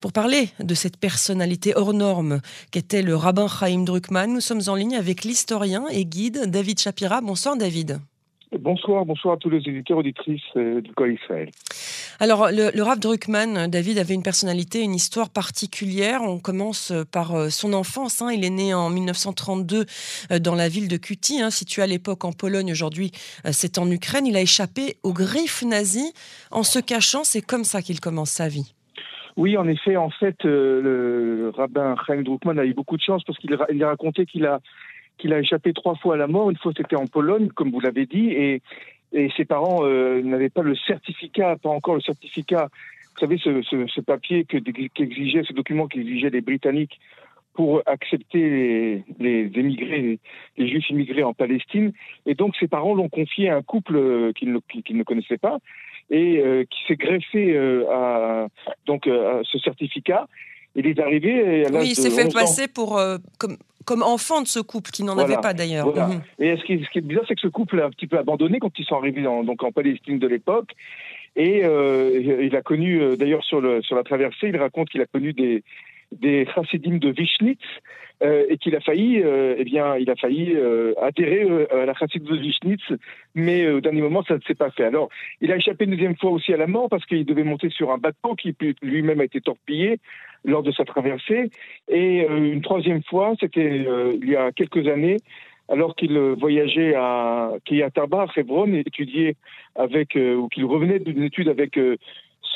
Pour parler de cette personnalité hors norme qu'était le rabbin Chaim Druckmann, nous sommes en ligne avec l'historien et guide David Shapira. Bonsoir David. Bonsoir, bonsoir à tous les éditeurs auditrices euh, du Col Israël. Alors, le, le Rav Druckmann, David, avait une personnalité, une histoire particulière. On commence par euh, son enfance. Hein. Il est né en 1932 euh, dans la ville de Kuty, hein, située à l'époque en Pologne. Aujourd'hui, c'est en Ukraine. Il a échappé aux griffes nazies en se cachant. C'est comme ça qu'il commence sa vie. Oui, en effet, en fait, euh, le rabbin Chaim Druckmann a eu beaucoup de chance parce qu'il a raconté qu'il a qu'il a échappé trois fois à la mort. Une fois, c'était en Pologne, comme vous l'avez dit, et, et ses parents euh, n'avaient pas le certificat, pas encore le certificat. Vous savez, ce, ce, ce papier qu'exigeait, ce document qu'exigeaient les Britanniques pour accepter les, les émigrés, les, juifs immigrés en Palestine. Et donc, ses parents l'ont confié à un couple euh, qu'ils ne, ne connaissaient pas et euh, qui s'est greffé euh, à, donc, euh, à ce certificat. Il est arrivé à Oui, il s'est fait passer pour, comme, comme enfant de ce couple, qui n'en voilà, avait pas d'ailleurs. Voilà. Mmh. Et ce qui, ce qui, est bizarre, c'est que ce couple a un petit peu abandonné quand ils sont arrivés en, donc en Palestine de l'époque. Et euh, il a connu, d'ailleurs sur, le, sur la traversée, il raconte qu'il a connu des, des chassidim de Vichnitz euh, et qu'il a failli, euh, eh bien, il a failli euh, adhérer euh, à la chassid de Vichnitz, mais euh, au dernier moment, ça ne s'est pas fait. Alors, il a échappé une deuxième fois aussi à la mort parce qu'il devait monter sur un bateau qui lui-même a été torpillé lors de sa traversée. Et euh, une troisième fois, c'était il y a quelques années, alors qu'il voyageait à à Hebron, et étudiait avec, ou qu'il revenait d'une étude avec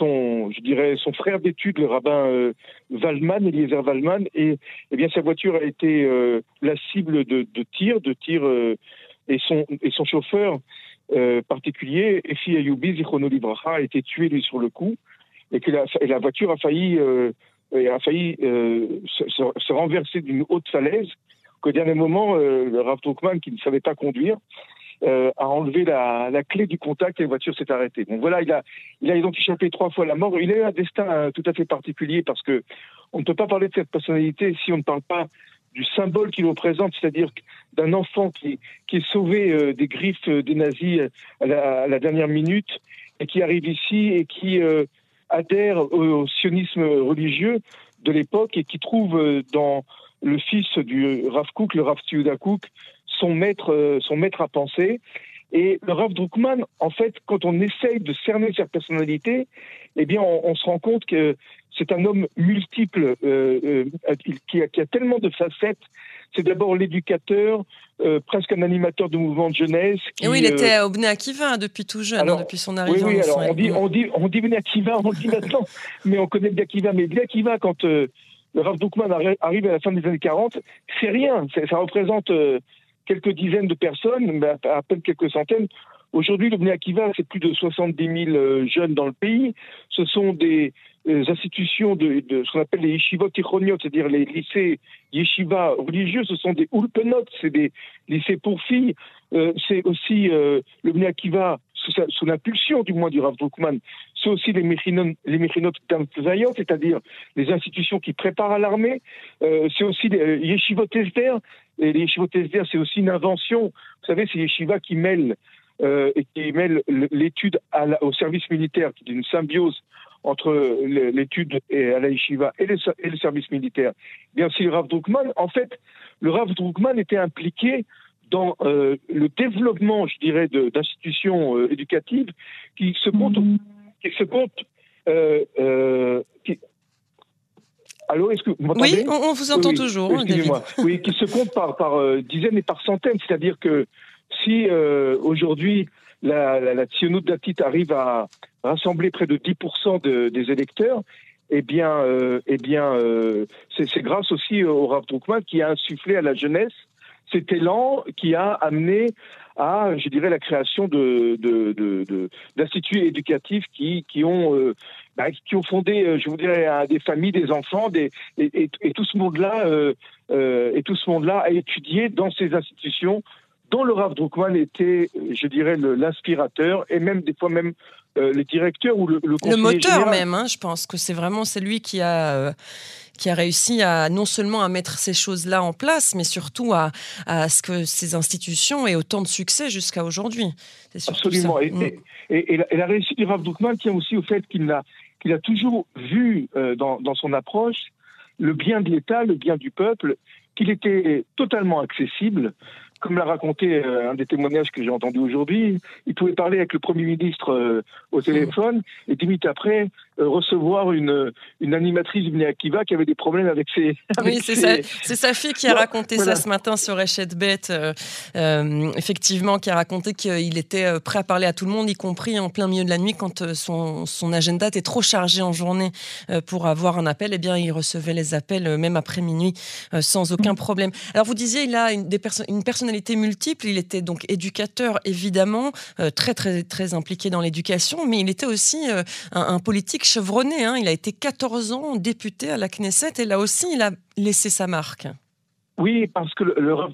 son, je dirais, son frère d'études, le rabbin euh, Eliezer Waldman, et eh bien sa voiture a été euh, la cible de, tirs, de tirs, euh, et son et son chauffeur euh, particulier, Efi Ayoubi Zichrono Libracha, a été tué lui sur le coup, et que la, et la voiture a failli a failli se, se, renverser d'une haute falaise. Qu'au dernier moment, le Rav Druckmann, qui ne savait pas conduire, euh, a enlevé la, la, clé du contact et la voiture s'est arrêtée. Donc voilà, il a, il a donc échappé trois fois la mort. Il a eu un destin euh, tout à fait particulier parce que on ne peut pas parler de cette personnalité si on ne parle pas du symbole qu'il représente, c'est-à-dire d'un enfant qui, qui est sauvé euh, des griffes euh, des nazis à la, à la, dernière minute et qui arrive ici et qui adhère au, sionisme religieux de l'époque et qui trouve dans le fils du Rav Kook, le Rav Kook, son maître, euh, son maître à penser. Et le Rav Druckmann, en fait, quand on essaye de cerner sa personnalité, eh bien, on, on se rend compte que c'est un homme multiple, euh, euh, qui, a, qui, a, tellement de facettes. C'est d'abord l'éducateur, euh, presque un animateur de mouvement de jeunesse. Qui, Et oui, il était au Bnei Akiva depuis tout jeune, alors, hein, depuis son arrivée. Oui, oui, alors on dit, on dit, on dit Bnei Akiva, on dit maintenant, mais on connaît Bnei Akiva. Mais Bnei Akiva, quand le Rav Druckmann arrive à la fin des années 40, c'est rien. Ça représente quelques dizaines de personnes, à peine quelques centaines. Aujourd'hui, le Bnei Akiva, c'est plus de 70 000 jeunes dans le pays. Ce sont des, des institutions de, ce qu'on appelle les yeshivot tichoniot, c'est-à-dire les lycées yeshiva religieux. Ce sont des ulpenot, c'est des lycées pour filles. Euh, c'est aussi euh, le Bnei Akiva, sous, l'impulsion du moins du Rav Druckmann, c'est aussi les Mechinot c'est-à-dire les institutions qui préparent à l'armée. Euh, c'est aussi les yeshivot esder. Et les yeshivot c'est aussi une invention. Vous savez, c'est yeshiva qui mêlent euh, et qui mêle l'étude au service militaire, qui est une symbiose entre l'étude à la yeshiva et, et, le service militaire. Bien, c'est le Rav Druckmann. En fait, le Rav Druckmann était impliqué dans euh, le développement, je dirais, d'institutions euh, éducatives qui se comptent, mmh. qui se comptent euh, euh, qui... Allô, est-ce que vous m'entendez Oui, on, on, vous entend oui, toujours. Excusez-moi. oui, qui se comptent par, par euh, dizaines et par centaines. C'est-à-dire que si euh, aujourd'hui la, la, la arrive à rassembler près de 10% de, des électeurs, eh bien, euh, eh bien euh, c'est grâce aussi au Rav Druckmann qui a insufflé à la jeunesse cet élan qui a amené à, je dirais, la création de, de, de, d'instituts éducatifs qui, qui ont euh, bah, qui ont fondé, euh, je vous dirais, à des familles, des enfants, des, et, et, et tout ce monde-là, euh, euh, et tout ce monde-là a étudié dans ces institutions dont le Rav Druckmann était, je dirais, l'inspirateur et même des fois même euh, le directeur ou le le, le moteur général. même. Hein, je pense que c'est vraiment c'est lui qui a euh, qui a réussi à non seulement à mettre ces choses-là en place, mais surtout à, à ce que ces institutions aient autant de succès jusqu'à aujourd'hui. Absolument. Et, mm. et, et, la, et, la, réussite du Rav Druckmann tient aussi au fait qu'il n'a qu'il a toujours vu dans, dans son approche le bien de l'État, le bien du peuple, qu'il était totalement accessible, comme l'a raconté euh, un des témoignages que j'ai entendu aujourd'hui, il pouvait parler avec le Premier ministre euh, au mmh. téléphone et dix minutes après euh, recevoir une, une animatrice du Akiva qui avait des problèmes avec ses. oui, c'est sa, sa, fille qui a raconté ça ce matin sur Echette Bête, effectivement, qui a raconté qu'il était prêt à parler à tout le monde, y compris en plein milieu de la nuit quand son, son agenda était trop chargé en journée pour avoir un appel. Eh bien, il recevait les appels même après minuit sans aucun problème. Alors, vous disiez, il a une, des une personnalité multiple. Il était donc éducateur, évidemment, euh, très, très, très impliqué dans l'éducation, mais il était aussi euh, un, politique chevronné. Hein. Il a été 14 ans député à la Knesset et là aussi, il a laissé sa marque. Oui, parce que le, le Rav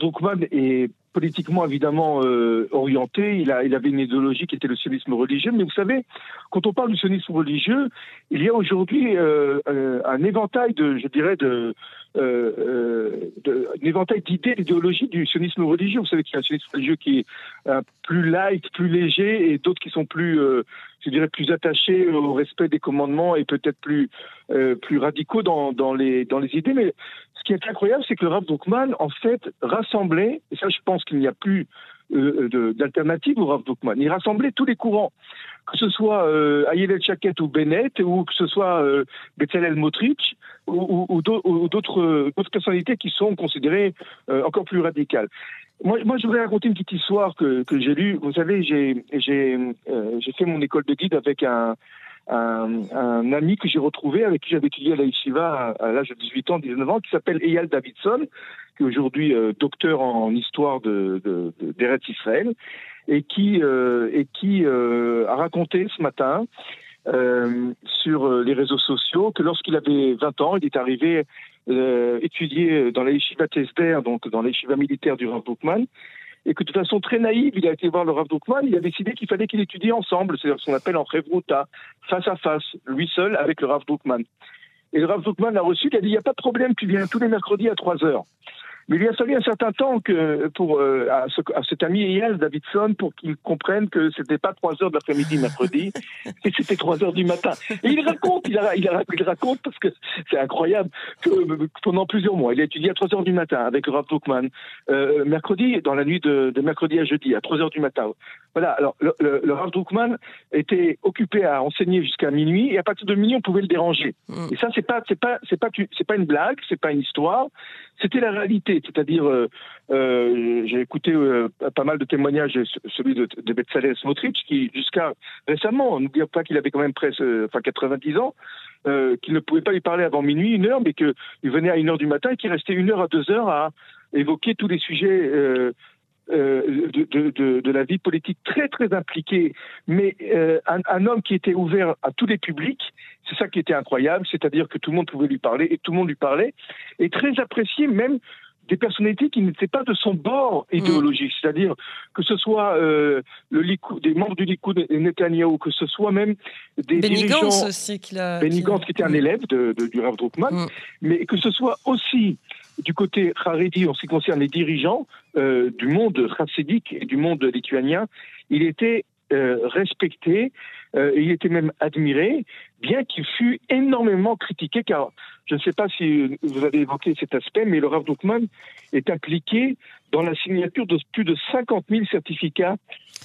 est politiquement évidemment euh, orienté. Il, avait une idéologie qui était le sionisme religieux. Mais vous savez, quand on parle du sionisme religieux, il y a aujourd'hui un éventail de, je dirais, de, euh, euh, un éventail d'idées, d'idéologies du sionisme religieux. Vous savez qu'il y a un sionisme religieux qui est euh, plus light, plus léger, et d'autres qui sont plus, je dirais, plus attachés au respect des commandements et peut-être plus, plus radicaux dans, dans, les, dans les idées. Mais ce qui est incroyable, c'est que le Rav Druckmann, en fait, rassemblait, et ça je pense qu'il n'y a plus d'alternative au Rav Druckmann, il rassemblait tous les courants que ce soit euh, Ayelet Chaket ou Bennett, ou que ce soit euh, Bezalel Motrich, ou, ou d'autres personnalités qui sont considérées euh, encore plus radicales. Moi, je voudrais raconter une petite histoire que, j'ai lue. Vous savez, j'ai euh, fait mon école de guide avec un, un, un ami que j'ai retrouvé, avec qui j'avais étudié à la Yeshiva à, l'âge de 18 ans, 19 ans, qui s'appelle Eyal Davidson, qui est aujourd'hui euh, docteur en histoire de, de, de Israël et qui, euh, et qui euh, a raconté ce matin euh, sur les réseaux sociaux que lorsqu'il avait 20 ans, il est arrivé étudier dans la yeshiva Tesder, donc dans la yeshiva militaire du Rav Bookman, et que de façon très naïve, il a été voir le Rav Bookman, il a décidé qu'il fallait qu'il étudie ensemble, c'est-à-dire ce qu'on appelle en Revruta, face à face, lui seul avec le Rav Bookman. Et le Rav Bookman l'a reçu, il a dit, il n'y a pas de problème, tu viens tous les mercredis à 3 heures. Mais il a fallu un certain temps que pour euh, à, ce, à, cet ami Eyal Davidson pour qu'il comprenne que c'était pas 3 heures de l'après-midi mercredi, et c'était 3 heures du matin. Et il raconte, il, a, il, a, il raconte parce que c'est incroyable que pendant plusieurs mois, il a étudié à 3 heures du matin avec Rav Bookman, euh, mercredi dans la nuit de, de, mercredi à jeudi à 3 heures du matin. Voilà. Alors le, le, le Rav Bookman était occupé à enseigner jusqu'à minuit et à partir de minuit on pouvait le déranger. Mm. Et ça c'est pas c'est pas c'est pas c'est pas une blague, c'est pas une histoire, c'était la réalité. C'est-à-dire, euh, euh, j'ai écouté euh, pas mal de témoignages, celui de, de Betzalel Smotrich, qui jusqu'à récemment, n'oublions pas qu'il avait quand même presque, enfin 90 ans, qu'il ne pouvait pas lui parler avant minuit, une heure, mais qu'il venait à une heure du matin et qu'il restait une heure à deux heures à évoquer tous les sujets euh, de, de, la vie politique très très impliqué, mais euh, un, homme qui était ouvert à tous les publics, c'est ça qui était incroyable, c'est-à-dire que tout le monde pouvait lui parler et tout le monde lui parlait, et très apprécié même des personnalités qui n'étaient pas de son bord idéologique, mm. c'est-à-dire que ce soit euh, le Likoud, des membres du Likoud et Netanyahu, que ce soit même des Benny dirigeants... Gantz aussi. Qui, Benny Gantz, qui était un mm. élève de, de, du Rav Druckmann, mm. mais que ce soit aussi du côté Haredi, en ce qui concerne les dirigeants euh, du monde chassidique et du monde lituanien, il était euh, respecté, euh, il était même admiré, bien qu'il fût énormément critiqué, car je ne sais pas si vous avez évoqué cet aspect, mais le Rav est impliqué dans la signature de plus de 50 000 certificats.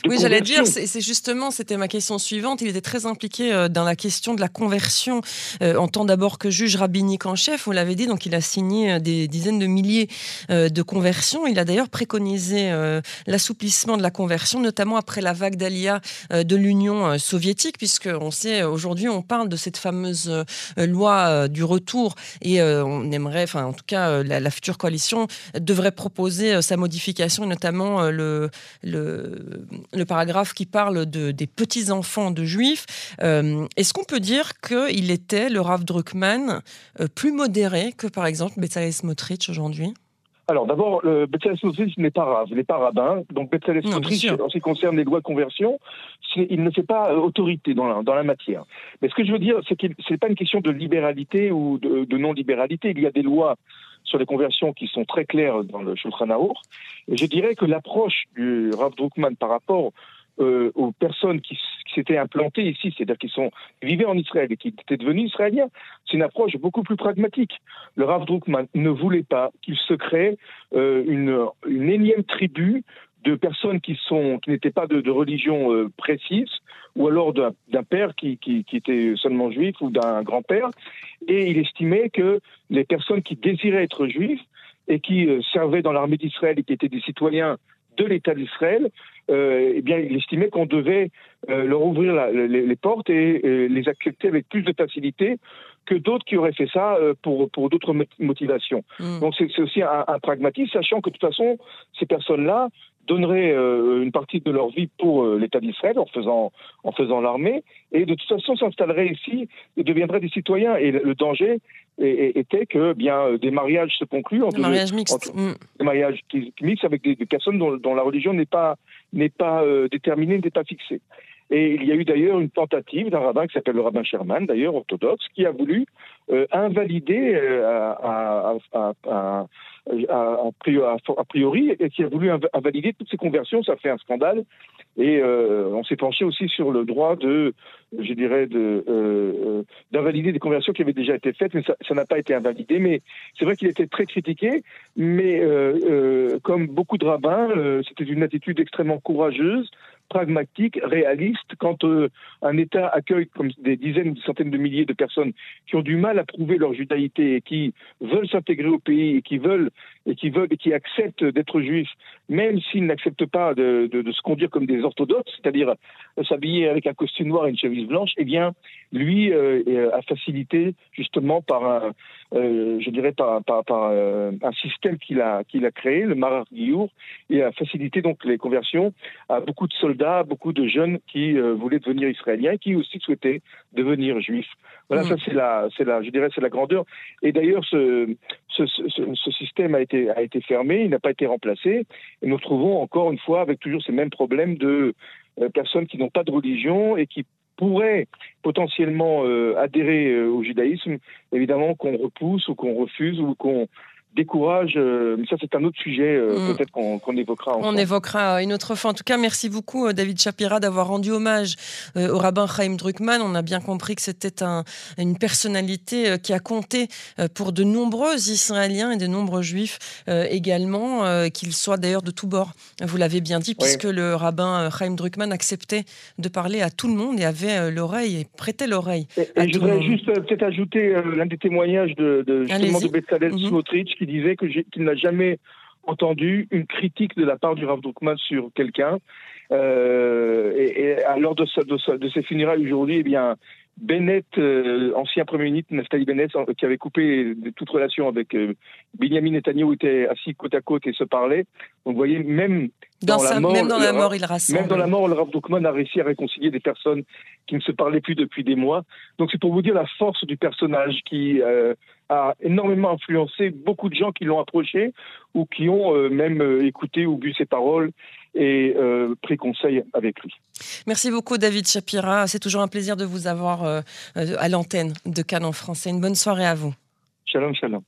Oui, j'allais dire, c'est justement, c'était ma question suivante. Il était très impliqué euh, dans la question de la conversion euh, en tant d'abord que juge rabbinique en chef. Vous l'avez dit, donc il a signé euh, des dizaines de milliers de conversions. Il a d'ailleurs préconisé l'assouplissement de la conversion, notamment après la vague d'Alia de l'Union soviétique, puisque on sait aujourd'hui, on parle de cette fameuse loi du retour et on aimerait, enfin en tout cas, la, la future coalition devrait proposer sa modification, notamment le, le, le, paragraphe qui parle de, des petits-enfants de juifs. Euh, est-ce qu'on peut dire qu'il était, le Rav Druckmann, euh, plus modéré que par exemple Bezalel Smotrich aujourd'hui? Alors d'abord, Bezalel Smotrich n'est pas rave, il n'est pas rabbin. Donc Bezalel Smotrich, en ce qui concerne les lois de conversion, il ne fait pas autorité dans la, dans la matière. Mais ce que je veux dire, c'est que ce n'est pas une question de libéralité ou de, de non-libéralité. Il y a des lois sur les conversions qui sont très claires dans le Shulchan. Et je dirais que l'approche du Rav Druckmann par rapport euh, aux personnes qui, s'étaient implantés ici, c'est-à-dire qui sont vivaient en Israël et qui étaient devenus israéliens. C'est une approche beaucoup plus pragmatique. Le Rav Druckmann ne voulait pas qu'il se crée euh, une, une énième tribu de personnes qui sont qui n'étaient pas de, de religion euh, précise ou alors d'un père qui, était seulement juif ou d'un grand-père. Et il estimait que les personnes qui désiraient être juifs et qui euh, servaient dans l'armée d'Israël et qui étaient des citoyens de l'État d'Israël, euh, eh bien, il estimait qu'on devait euh, leur ouvrir les, portes et, les accepter avec plus de facilité que d'autres qui auraient fait ça euh, pour, pour d'autres motivations. Mmh. Donc c'est aussi un, un, pragmatisme, sachant que de toute façon, ces personnes-là donneraient euh, une partie de leur vie pour euh, l'État d'Israël en faisant, en faisant l'armée, et de toute façon s'installeraient ici et deviendraient des citoyens. Et le danger était que bien des mariages se concluent entre, mariage mixte. Entre, mmh. des mariages qui, qui mixent avec des, des personnes dont, dont, la religion n'est pas n'est pas euh, déterminée, n'est pas fixée. Et il y a eu d'ailleurs une tentative d'un rabbin qui s'appelle le rabbin Sherman, d'ailleurs orthodoxe, qui a voulu euh, invalider euh, a priori, et qui a voulu invalider toutes ces conversions. Ça fait un scandale. Et euh, on s'est penché aussi sur le droit de, je dirais, de, euh, d'invalider des conversions qui avaient déjà été faites, mais ça n'a pas été invalidé. Mais c'est vrai qu'il était très critiqué, mais euh, comme beaucoup de rabbins, c'était une attitude extrêmement courageuse pragmatique, réaliste. Quand euh, un État accueille comme des dizaines des centaines de milliers de personnes qui ont du mal à prouver leur judaïté et qui veulent s'intégrer au pays et qui veulent et qui veulent et qui acceptent d'être juifs, même s'ils n'acceptent pas de, se conduire comme des orthodoxes, c'est-à-dire euh, s'habiller avec un costume noir et une chemise blanche, eh bien, lui euh, a facilité justement par un, je dirais par, un système qu'il a créé, le Marar et a facilité donc les conversions à beaucoup de soldats, beaucoup de jeunes qui euh, voulaient devenir israéliens, qui aussi souhaitaient devenir juifs. Voilà, mmh. ça c'est la, c'est la, je dirais c'est la grandeur. Et d'ailleurs, ce, ce, ce, ce, système a été a été fermé, il n'a pas été remplacé, et nous trouvons encore une fois avec toujours ces mêmes problèmes de euh, personnes qui n'ont pas de religion et qui pourraient potentiellement euh, adhérer euh, au judaïsme, évidemment qu'on repousse ou qu'on refuse ou qu'on décourage. Euh, mais ça, c'est un autre sujet, euh, mmh. peut-être qu'on qu évoquera. Ensemble. On évoquera une autre fois. En tout cas, merci beaucoup, euh, David Shapira, d'avoir rendu hommage euh, au rabbin Chaim Druckmann. On a bien compris que c'était un, une personnalité euh, qui a compté euh, pour de nombreux Israéliens et de nombreux Juifs également, qu'ils soient d'ailleurs de tous bords. Vous l'avez bien dit, puisque le rabbin Chaim Druckmann acceptait de parler à tout le monde et avait l'oreille et prêtait l'oreille. Et, je voudrais juste peut-être ajouter l'un des témoignages de, de justement de mmh. Smotrich disait qu'il qu n'a jamais entendu une critique de la part du Rav Druckmann sur quelqu'un. Euh, et, et de, sa, de, sa, de, ses funérailles aujourd'hui, eh bien, Bennett, euh, ancien Premier ministre, Naftali Bennett, qui avait coupé de toute relation avec euh, Benjamin Netanyahu, était assis côte à côte et se parlait. Vous voyez, même dans, dans sa, la mort, même dans la mort, il rassemble. Même dans la mort, le Rav Druckmann a réussi à réconcilier des personnes qui ne se parlaient plus depuis des mois. Donc c'est pour vous dire la force du personnage qui euh, a énormément influencé beaucoup de gens qui l'ont approché ou qui ont euh, même euh, écouté ou bu ses paroles et pris conseil avec lui. Merci beaucoup David Shapira. C'est toujours un plaisir de vous avoir à l'antenne de Cannes en français. Une bonne soirée à vous. Shalom, shalom.